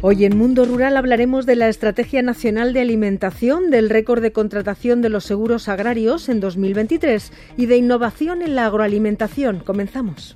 Hoy en Mundo Rural hablaremos de la Estrategia Nacional de Alimentación, del récord de contratación de los seguros agrarios en 2023 y de innovación en la agroalimentación. Comenzamos.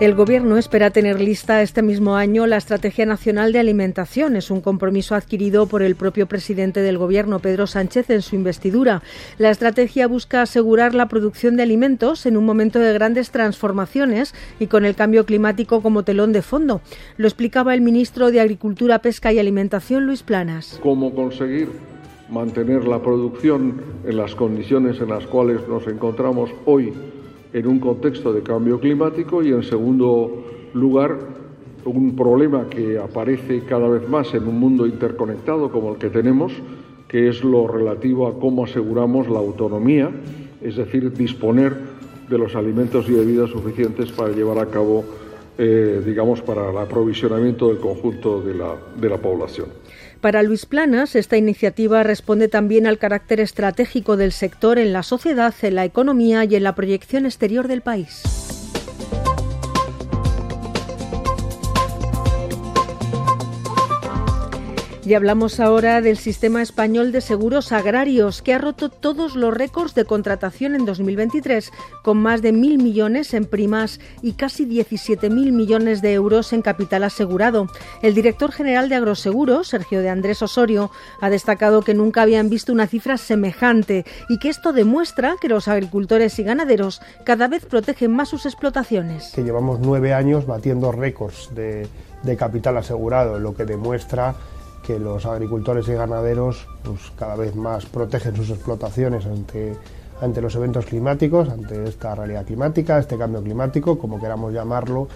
El Gobierno espera tener lista este mismo año la Estrategia Nacional de Alimentación. Es un compromiso adquirido por el propio presidente del Gobierno, Pedro Sánchez, en su investidura. La estrategia busca asegurar la producción de alimentos en un momento de grandes transformaciones y con el cambio climático como telón de fondo. Lo explicaba el ministro de Agricultura, Pesca y Alimentación, Luis Planas. ¿Cómo conseguir mantener la producción en las condiciones en las cuales nos encontramos hoy? En un contexto de cambio climático y, en segundo lugar, un problema que aparece cada vez más en un mundo interconectado como el que tenemos, que es lo relativo a cómo aseguramos la autonomía, es decir, disponer de los alimentos y bebidas suficientes para llevar a cabo, eh, digamos, para el aprovisionamiento del conjunto de la, de la población. Para Luis Planas, esta iniciativa responde también al carácter estratégico del sector en la sociedad, en la economía y en la proyección exterior del país. Y hablamos ahora del sistema español de seguros agrarios, que ha roto todos los récords de contratación en 2023, con más de mil millones en primas y casi 17.000 millones de euros en capital asegurado. El director general de Agroseguros, Sergio de Andrés Osorio, ha destacado que nunca habían visto una cifra semejante y que esto demuestra que los agricultores y ganaderos cada vez protegen más sus explotaciones. Que llevamos nueve años batiendo récords de capital asegurado, lo que demuestra que los agricultores y ganaderos pues, cada vez más protegen sus explotaciones ante ante los eventos climáticos, ante esta realidad climática, este cambio climático, como queramos llamarlo.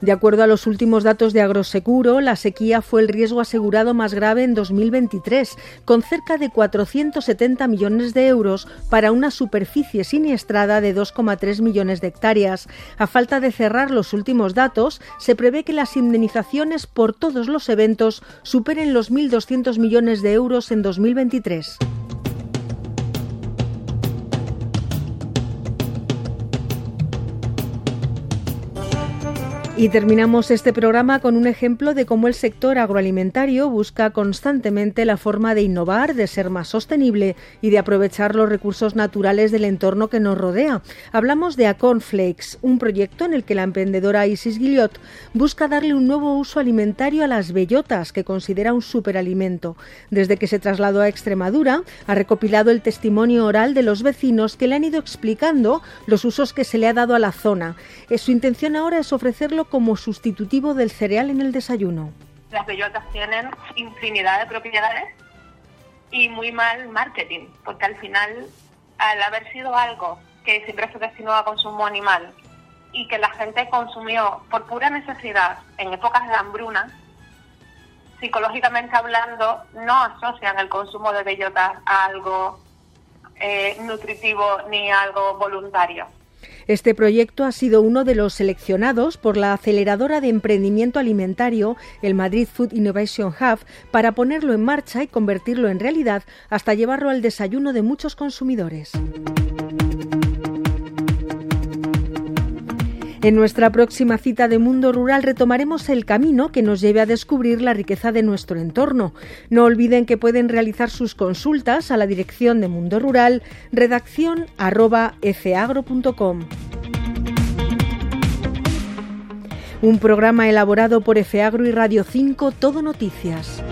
De acuerdo a los últimos datos de Agroseguro, la sequía fue el riesgo asegurado más grave en 2023, con cerca de 470 millones de euros para una superficie siniestrada de 2,3 millones de hectáreas. A falta de cerrar los últimos datos, se prevé que las indemnizaciones por todos los eventos superen los 1.200 millones de euros en 2023. Y terminamos este programa con un ejemplo de cómo el sector agroalimentario busca constantemente la forma de innovar, de ser más sostenible y de aprovechar los recursos naturales del entorno que nos rodea. Hablamos de Acornflakes, un proyecto en el que la emprendedora Isis Guillot busca darle un nuevo uso alimentario a las bellotas, que considera un superalimento. Desde que se trasladó a Extremadura, ha recopilado el testimonio oral de los vecinos que le han ido explicando los usos que se le ha dado a la zona. Eh, su intención ahora es ofrecerlo como sustitutivo del cereal en el desayuno. Las bellotas tienen infinidad de propiedades y muy mal marketing, porque al final, al haber sido algo que siempre se destinó a consumo animal y que la gente consumió por pura necesidad en épocas de hambruna, psicológicamente hablando, no asocian el consumo de bellotas a algo eh, nutritivo ni algo voluntario. Este proyecto ha sido uno de los seleccionados por la aceleradora de emprendimiento alimentario, el Madrid Food Innovation Hub, para ponerlo en marcha y convertirlo en realidad hasta llevarlo al desayuno de muchos consumidores. En nuestra próxima cita de Mundo Rural retomaremos el camino que nos lleve a descubrir la riqueza de nuestro entorno. No olviden que pueden realizar sus consultas a la dirección de Mundo Rural, redacción arroba Un programa elaborado por Efeagro y Radio 5, Todo Noticias.